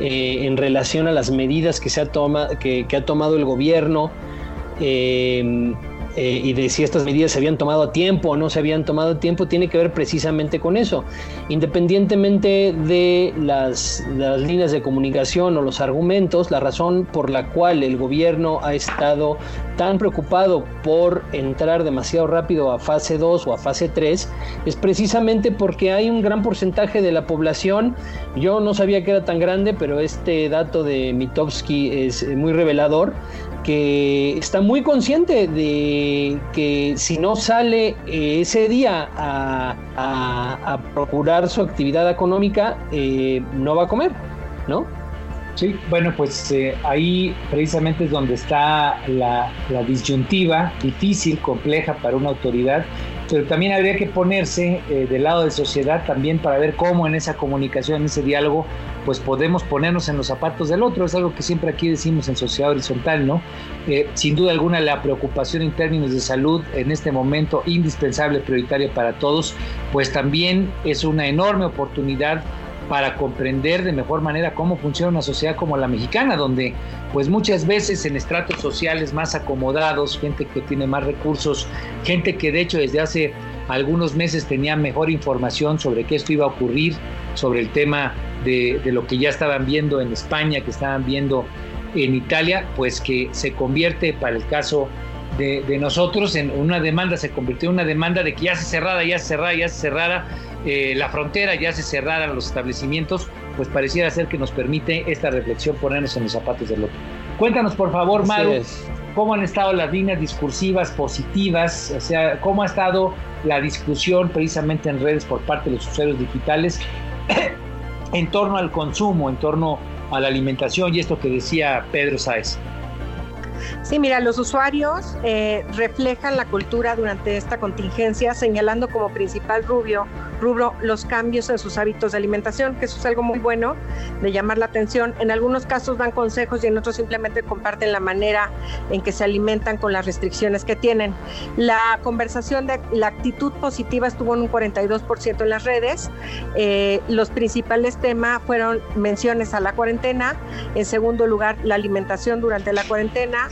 eh, en relación a las medidas que, se ha, toma, que, que ha tomado el gobierno eh, y de si estas medidas se habían tomado a tiempo o no se habían tomado a tiempo, tiene que ver precisamente con eso. Independientemente de las, las líneas de comunicación o los argumentos, la razón por la cual el gobierno ha estado tan preocupado por entrar demasiado rápido a fase 2 o a fase 3 es precisamente porque hay un gran porcentaje de la población, yo no sabía que era tan grande, pero este dato de Mitowski es muy revelador, que está muy consciente de que si no sale eh, ese día a, procurar su actividad económica, eh, no va a comer, ¿no? Sí, bueno, pues eh, ahí precisamente es donde está la, disyuntiva difícil, compleja para una autoridad, pero también habría que ponerse eh, del lado de sociedad también para ver cómo en esa comunicación, en ese diálogo, pues podemos ponernos en los zapatos del otro. Es algo que siempre aquí decimos en Sociedad Horizontal, ¿no? Eh, sin duda alguna la preocupación en términos de salud en este momento indispensable, prioritaria para todos, pues también es una enorme oportunidad para comprender de mejor manera cómo funciona una sociedad como la mexicana, donde pues muchas veces en estratos sociales más acomodados, gente que tiene más recursos, gente que de hecho desde hace algunos meses tenía mejor información sobre qué esto iba a ocurrir, sobre el tema de, lo que ya estaban viendo en España, que estaban viendo en Italia, pues que se convierte para el caso de, nosotros en una demanda, se convirtió en una demanda de que ya se cerrara, ya se cerrara, ya se cerrara, eh, la frontera ya se cerraran los establecimientos, pues pareciera ser que nos permite esta reflexión ponernos en los zapatos del otro. Cuéntanos, por favor, Maru, cómo han estado las líneas discursivas positivas, o sea, cómo ha estado la discusión precisamente en redes por parte de los usuarios digitales en torno al consumo, en torno a la alimentación y esto que decía Pedro Sáez. Sí, mira, los usuarios eh, reflejan la cultura durante esta contingencia, señalando como principal rubio, rubro los cambios en sus hábitos de alimentación, que eso es algo muy bueno de llamar la atención. En algunos casos dan consejos y en otros simplemente comparten la manera en que se alimentan con las restricciones que tienen. La conversación de la actitud positiva estuvo en un 42% en las redes. Eh, los principales temas fueron menciones a la cuarentena, en segundo lugar la alimentación durante la cuarentena,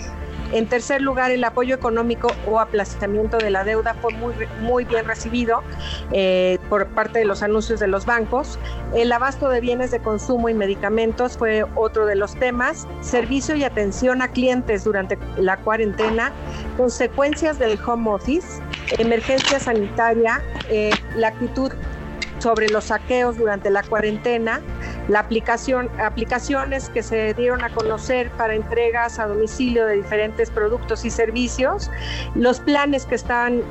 en tercer lugar, el apoyo económico o aplazamiento de la deuda fue muy, muy bien recibido eh, por parte de los anuncios de los bancos. El abasto de bienes de consumo y medicamentos fue otro de los temas. Servicio y atención a clientes durante la cuarentena, consecuencias del home office, emergencia sanitaria, eh, la actitud sobre los saqueos durante la cuarentena, la aplicación, aplicaciones que se dieron a conocer para entregas a domicilio de diferentes productos y servicios, los planes que están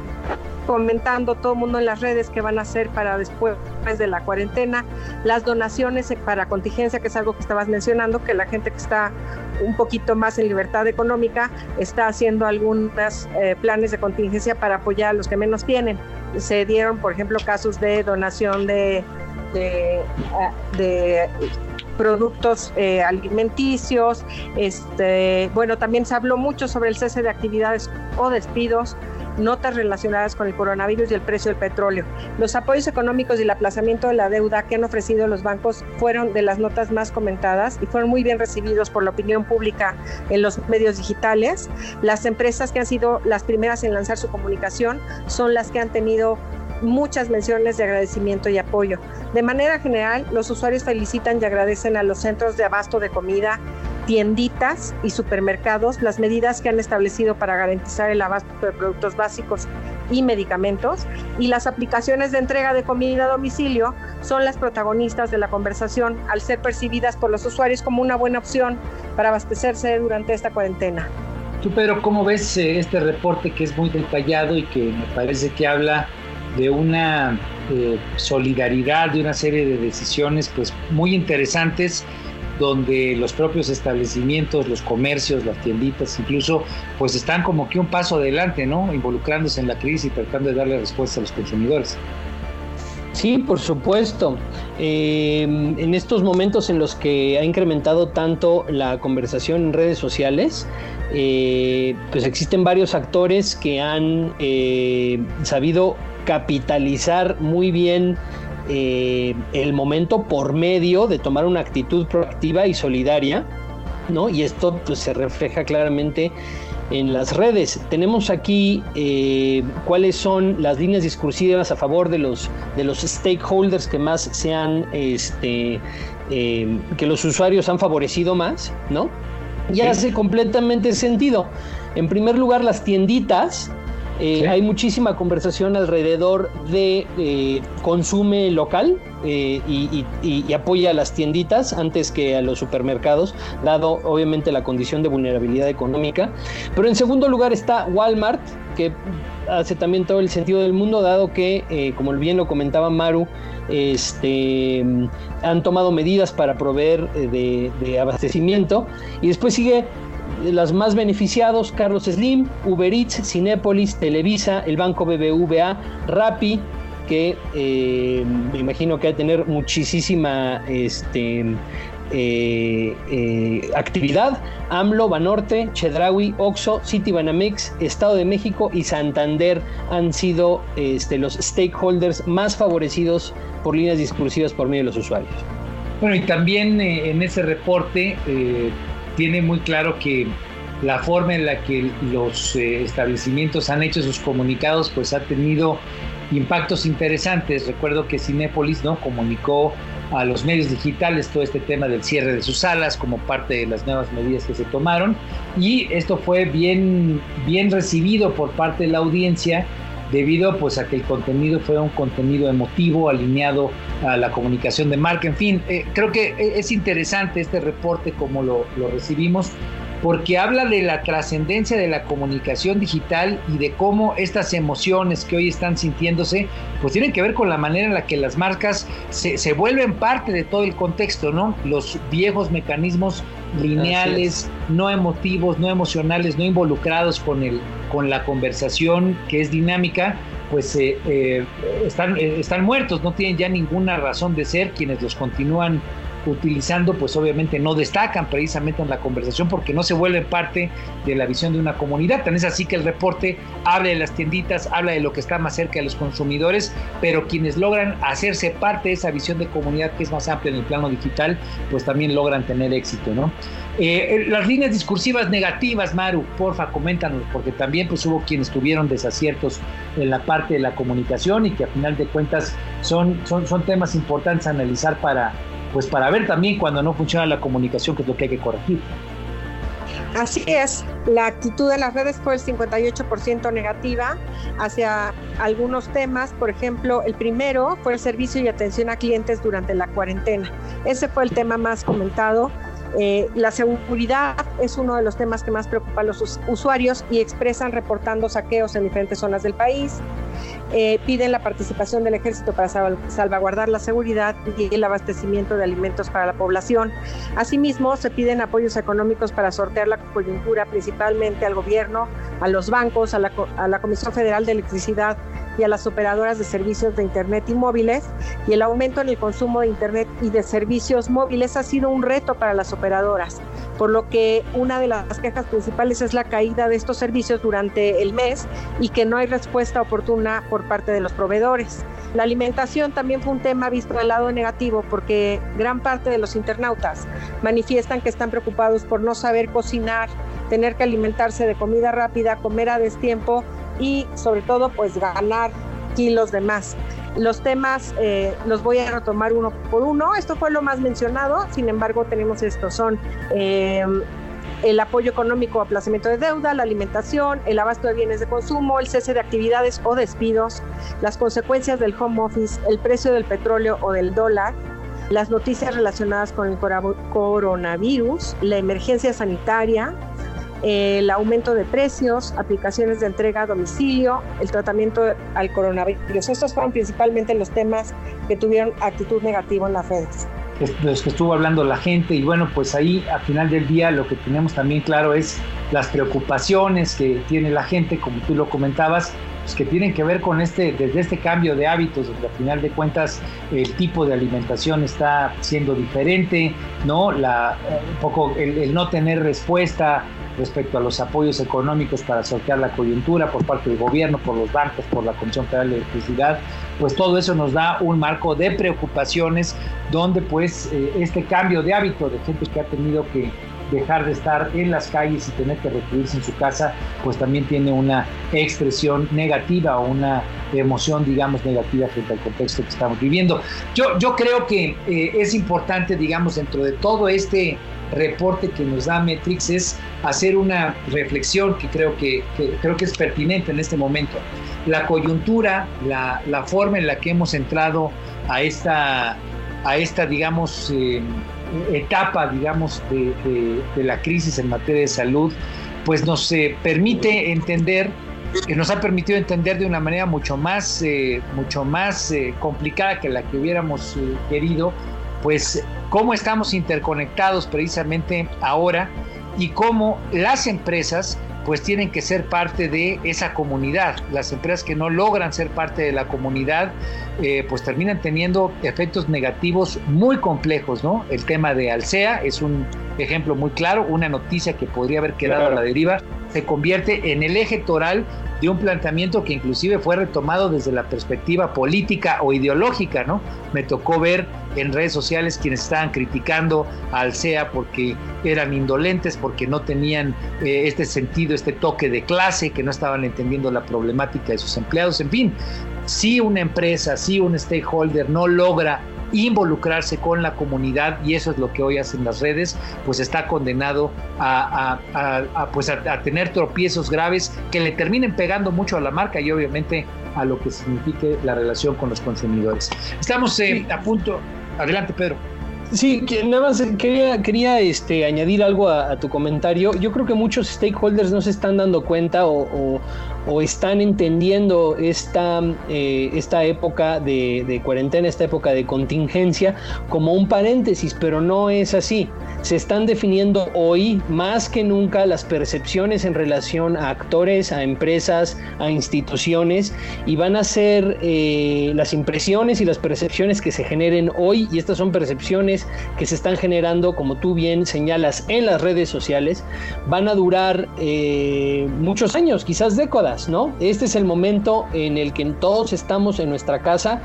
comentando todo el mundo en las redes que van a hacer para después de la cuarentena, las donaciones para contingencia, que es algo que estabas mencionando, que la gente que está un poquito más en libertad económica está haciendo algunos eh, planes de contingencia para apoyar a los que menos tienen. Se dieron, por ejemplo, casos de donación de de, productos eh, alimenticios. Este, bueno, también se habló mucho sobre el cese de actividades o despidos, notas relacionadas con el coronavirus y el precio del petróleo. Los apoyos económicos y el aplazamiento de la deuda que han ofrecido los bancos fueron de las notas más comentadas y fueron muy bien recibidos por la opinión pública en los medios digitales. Las empresas que han sido las primeras en lanzar su comunicación son las que han tenido muchas menciones de agradecimiento y apoyo. De manera general, los usuarios felicitan y agradecen a los centros de abasto de comida, tienditas y supermercados las medidas que han establecido para garantizar el abasto de productos básicos y medicamentos y las aplicaciones de entrega de comida a domicilio son las protagonistas de la conversación al ser percibidas por los usuarios como una buena opción para abastecerse durante esta cuarentena. Tú, Pedro, ¿cómo ves eh, este reporte que es muy detallado y que me parece que habla de una eh, solidaridad, de una serie de decisiones pues muy interesantes donde los propios establecimientos, los comercios, las tienditas, incluso, pues están como que un paso adelante, ¿no? Involucrándose en la crisis y tratando de darle respuesta a los consumidores. Sí, por supuesto. Eh, en estos momentos en los que ha incrementado tanto la conversación en redes sociales, eh, pues existen varios actores que han eh, sabido capitalizar muy bien el momento por medio de tomar una actitud proactiva y solidaria, ¿no? Y esto pues, se refleja claramente en las redes. Tenemos aquí eh, cuáles son las líneas discursivas a favor de los, de los stakeholders que más sean, este, eh, que los usuarios han favorecido más, ¿no? Y hace completamente sentido. En primer lugar, las tienditas, eh, hay muchísima conversación alrededor de eh, consume local eh, y, apoya a las tienditas antes que a los supermercados, dado obviamente la condición de vulnerabilidad económica. Pero en segundo lugar está Walmart, que hace también todo el sentido del mundo, dado que, como bien lo comentaba Maru, este, han tomado medidas para proveer de, de abastecimiento. Y después sigue las más beneficiados, Carlos Slim, Uber Eats, Cinépolis, Televisa, el Banco BBVA, Rappi, que eh, me imagino que va a tener muchísima este, eh, eh, actividad. AMLO, Banorte, Chedraui, Oxo, City Banamex, Estado de México y Santander han sido este, los stakeholders más favorecidos por líneas discursivas por medio de los usuarios. Bueno, y también en ese reporte tiene muy claro que la forma en la que los eh, establecimientos han hecho sus comunicados pues ha tenido impactos interesantes. Recuerdo que Cinépolis ¿no? comunicó a los medios digitales todo este tema del cierre de sus salas como parte de las nuevas medidas que se tomaron y esto fue bien, bien recibido por parte de la audiencia debido pues a que el contenido fue un contenido emotivo, alineado a la comunicación de marca, en fin, eh, creo que e-, es interesante este reporte como lo, lo recibimos, porque habla de la trascendencia de la comunicación digital y de cómo estas emociones que hoy están sintiéndose, pues tienen que ver con la manera en la que las marcas se, se vuelven parte de todo el contexto, ¿no? Los viejos mecanismos lineales, no emotivos, no emocionales, no involucrados con, el, con la conversación que es dinámica, pues eh, eh, están, eh, están muertos, no tienen ya ninguna razón de ser quienes los continúan utilizando, pues obviamente no destacan precisamente en la conversación porque no se vuelven parte de la visión de una comunidad. Tan es así que el reporte habla de las tienditas, habla de lo que está más cerca de los consumidores, pero quienes logran hacerse parte de esa visión de comunidad que es más amplia en el plano digital, pues también logran tener éxito, ¿no? Eh, las líneas discursivas negativas, Maru, porfa, coméntanos, porque también pues hubo quienes tuvieron desaciertos en la parte de la comunicación y que a final de cuentas son, son, son temas importantes a analizar para, pues para ver también cuando no funciona la comunicación, que es lo que hay que corregir. Así es, la actitud de las redes fue el 58% negativa hacia algunos temas, por ejemplo, el primero fue el servicio y atención a clientes durante la cuarentena. Ese fue el tema más comentado eh, la seguridad es uno de los temas que más preocupa a los usuarios y expresan reportando saqueos en diferentes zonas del país. Eh, piden la participación del ejército para salvaguardar la seguridad y el abastecimiento de alimentos para la población. Asimismo, se piden apoyos económicos para sortear la coyuntura, principalmente al gobierno, a los bancos, a la, a la Comisión Federal de Electricidad y a las operadoras de servicios de Internet y móviles. Y el aumento en el consumo de Internet y de servicios móviles ha sido un reto para las operadoras, por lo que una de las quejas principales es la caída de estos servicios durante el mes y que no hay respuesta oportuna por parte de los proveedores. La alimentación también fue un tema visto del lado negativo porque gran parte de los internautas manifiestan que están preocupados por no saber cocinar, tener que alimentarse de comida rápida, comer a destiempo y sobre todo pues ganar kilos de más. Los temas eh, los voy a retomar uno por uno. Esto fue lo más mencionado, sin embargo tenemos esto, son eh, el apoyo económico o aplazamiento de deuda, la alimentación, el abasto de bienes de consumo, el cese de actividades o despidos, las consecuencias del home office, el precio del petróleo o del dólar, las noticias relacionadas con el coronavirus, la emergencia sanitaria, el aumento de precios, aplicaciones de entrega a domicilio, el tratamiento al coronavirus. Estos fueron principalmente los temas que tuvieron actitud negativa en las redes. los que estuvo hablando la gente y bueno, pues ahí al final del día lo que tenemos también claro es las preocupaciones que tiene la gente, como tú lo comentabas, pues que tienen que ver con este, desde este cambio de hábitos, donde al final de cuentas el tipo de alimentación está siendo diferente, ¿no? La, eh, un poco el, no tener respuesta respecto a los apoyos económicos para sortear la coyuntura por parte del gobierno, por los bancos, por la Comisión Federal de Electricidad, pues todo eso nos da un marco de preocupaciones donde pues eh, este cambio de hábito de gente que ha tenido que dejar de estar en las calles y tener que recluirse en su casa, pues también tiene una expresión negativa o una emoción, digamos, negativa frente al contexto que estamos viviendo. Yo, yo creo que eh, es importante, digamos, dentro de todo este reporte que nos da Metrix es hacer una reflexión que creo que, creo que es pertinente en este momento. La coyuntura, la, la, forma en la que hemos entrado a esta, a esta digamos, eh, etapa, digamos, de, la crisis en materia de salud, pues nos eh, permite entender, que nos ha permitido entender de una manera mucho más, eh, mucho más eh, complicada que la que hubiéramos querido, pues cómo estamos interconectados precisamente ahora y cómo las empresas pues tienen que ser parte de esa comunidad. Las empresas que no logran ser parte de la comunidad, eh, pues terminan teniendo efectos negativos muy complejos, ¿no? El tema de Alsea es un ejemplo muy claro, una noticia que podría haber quedado a la deriva, se convierte en el eje toral de un planteamiento que inclusive fue retomado desde la perspectiva política o ideológica, ¿no? Me tocó ver en redes sociales quienes estaban criticando al CEA porque eran indolentes, porque no tenían eh, este sentido, este toque de clase, que no estaban entendiendo la problemática de sus empleados, en fin. Si una empresa, si un stakeholder no logra involucrarse con la comunidad y eso es lo que hoy hacen las redes, pues está condenado a, pues a, tener tropiezos graves que le terminen pegando mucho a la marca y obviamente a lo que signifique la relación con los consumidores. Estamos eh, a punto. Adelante, Pedro. Sí, nada más quería, quería este, añadir algo a, tu comentario. Yo creo que muchos stakeholders no se están dando cuenta o, o están entendiendo esta, eh, esta época de, cuarentena, esta época de contingencia como un paréntesis, pero no es así. Se están definiendo hoy más que nunca las percepciones en relación a actores, a empresas, a instituciones y van a ser eh, las impresiones y las percepciones que se generen hoy y estas son percepciones que se están generando, como tú bien señalas, en las redes sociales, van a durar eh, muchos años, quizás décadas ¿no? Este es el momento en el que todos estamos en nuestra casa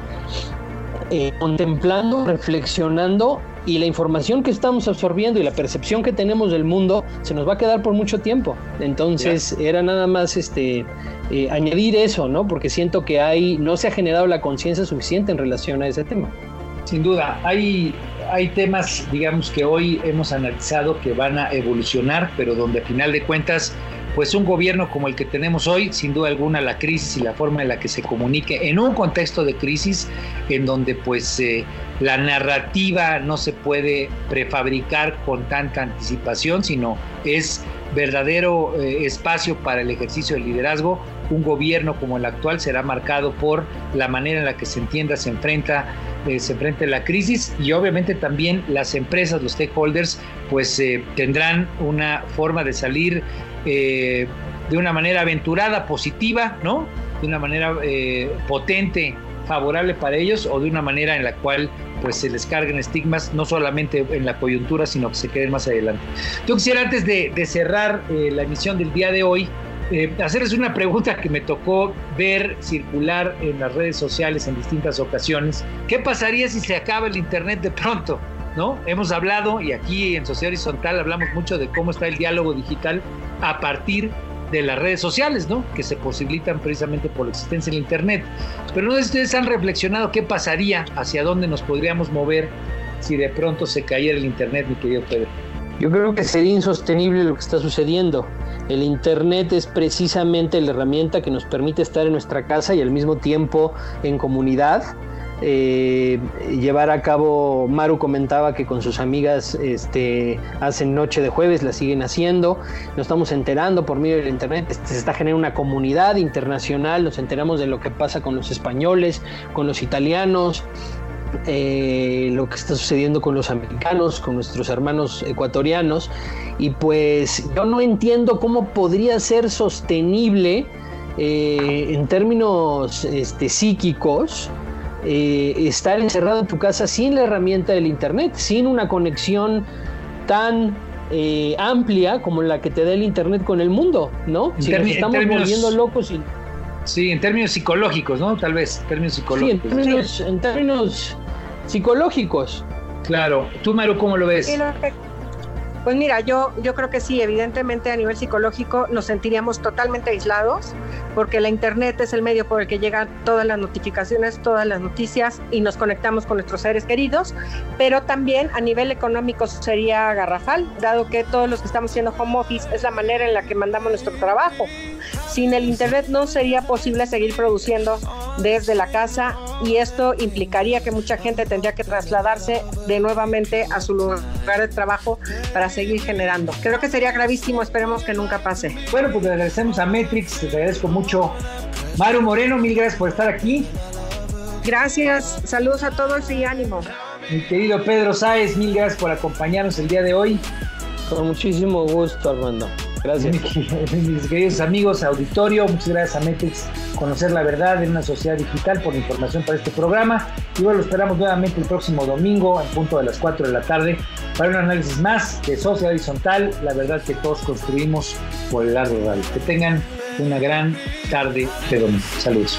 eh, contemplando, reflexionando y la información que estamos absorbiendo y la percepción que tenemos del mundo se nos va a quedar por mucho tiempo. Entonces era nada más este eh, añadir eso, ¿no? Porque siento que hay no se ha generado la conciencia suficiente en relación a ese tema. Sin duda, hay hay temas, digamos que hoy hemos analizado que van a evolucionar, pero donde a final de cuentas pues un gobierno como el que tenemos hoy, sin duda alguna la crisis y la forma en la que se comunique en un contexto de crisis en donde pues eh, la narrativa no se puede prefabricar con tanta anticipación, sino es verdadero eh, espacio para el ejercicio del liderazgo. Un gobierno como el actual será marcado por la manera en la que se entienda, se enfrenta, eh, se enfrenta la crisis y obviamente también las empresas, los stakeholders, pues tendrán una forma de salir eh, de una manera aventurada, positiva, ¿no? De una manera eh, potente, favorable para ellos, o de una manera en la cual pues se les carguen estigmas, no solamente en la coyuntura, sino que se queden más adelante. Yo quisiera antes de, cerrar eh, la emisión del día de hoy, hacerles una pregunta que me tocó ver circular en las redes sociales en distintas ocasiones. ¿Qué pasaría si se acaba el Internet de pronto? Hemos hablado, y aquí en Sociedad Horizontal hablamos mucho de cómo está el diálogo digital a partir de las redes sociales, ¿no? Que se posibilitan precisamente por la existencia del Internet. Pero no sé si ustedes han reflexionado qué pasaría, hacia dónde nos podríamos mover si de pronto se cayera el Internet, mi querido Pedro. Yo creo que sería insostenible lo que está sucediendo. El Internet es precisamente la herramienta que nos permite estar en nuestra casa y al mismo tiempo en comunidad eh, llevar a cabo, Maru comentaba que con sus amigas este, hacen noche de jueves, la siguen haciendo, nos estamos enterando por medio del internet, este, se está generando una comunidad internacional, nos enteramos de lo que pasa con los españoles, con los italianos, eh, lo que está sucediendo con los americanos, con nuestros hermanos ecuatorianos, y pues yo no entiendo cómo podría ser sostenible eh, en términos este, psíquicos eh, estar encerrado en tu casa sin la herramienta del Internet, sin una conexión tan amplia como la que te da el Internet con el mundo, ¿no? si nos estamos volviendo locos y Sí, en términos psicológicos, ¿no? Tal vez, en términos psicológicos. Sí, en términos, psicológicos. Claro. ¿Tú, Maru, cómo lo ves? Pues mira, yo, yo creo que sí, evidentemente a nivel psicológico nos sentiríamos totalmente aislados porque la Internet es el medio por el que llegan todas las notificaciones, todas las noticias y nos conectamos con nuestros seres queridos, pero también a nivel económico sería garrafal, dado que todos los que estamos haciendo home office es la manera en la que mandamos nuestro trabajo. Sin el Internet no sería posible seguir produciendo desde la casa y esto implicaría que mucha gente tendría que trasladarse de nuevamente a su lugar de trabajo para seguir generando. Creo que sería gravísimo, esperemos que nunca pase. Bueno, pues le agradecemos a Metrix, te agradezco mucho. Maru Moreno, mil gracias por estar aquí. Gracias, saludos a todos y ánimo. Mi querido Pedro Sáez, mil gracias por acompañarnos el día de hoy. Con muchísimo gusto, Armando. Gracias. Mis queridos amigos, auditorio, muchas gracias a Metrix Conocer la Verdad en una sociedad digital por la información para este programa. Y bueno, lo esperamos nuevamente el próximo domingo, en punto de las 4 de la tarde, para un análisis más de Sociedad Horizontal, la verdad que todos construimos por el lado rural. Que tengan una gran tarde de domingo. Saludos.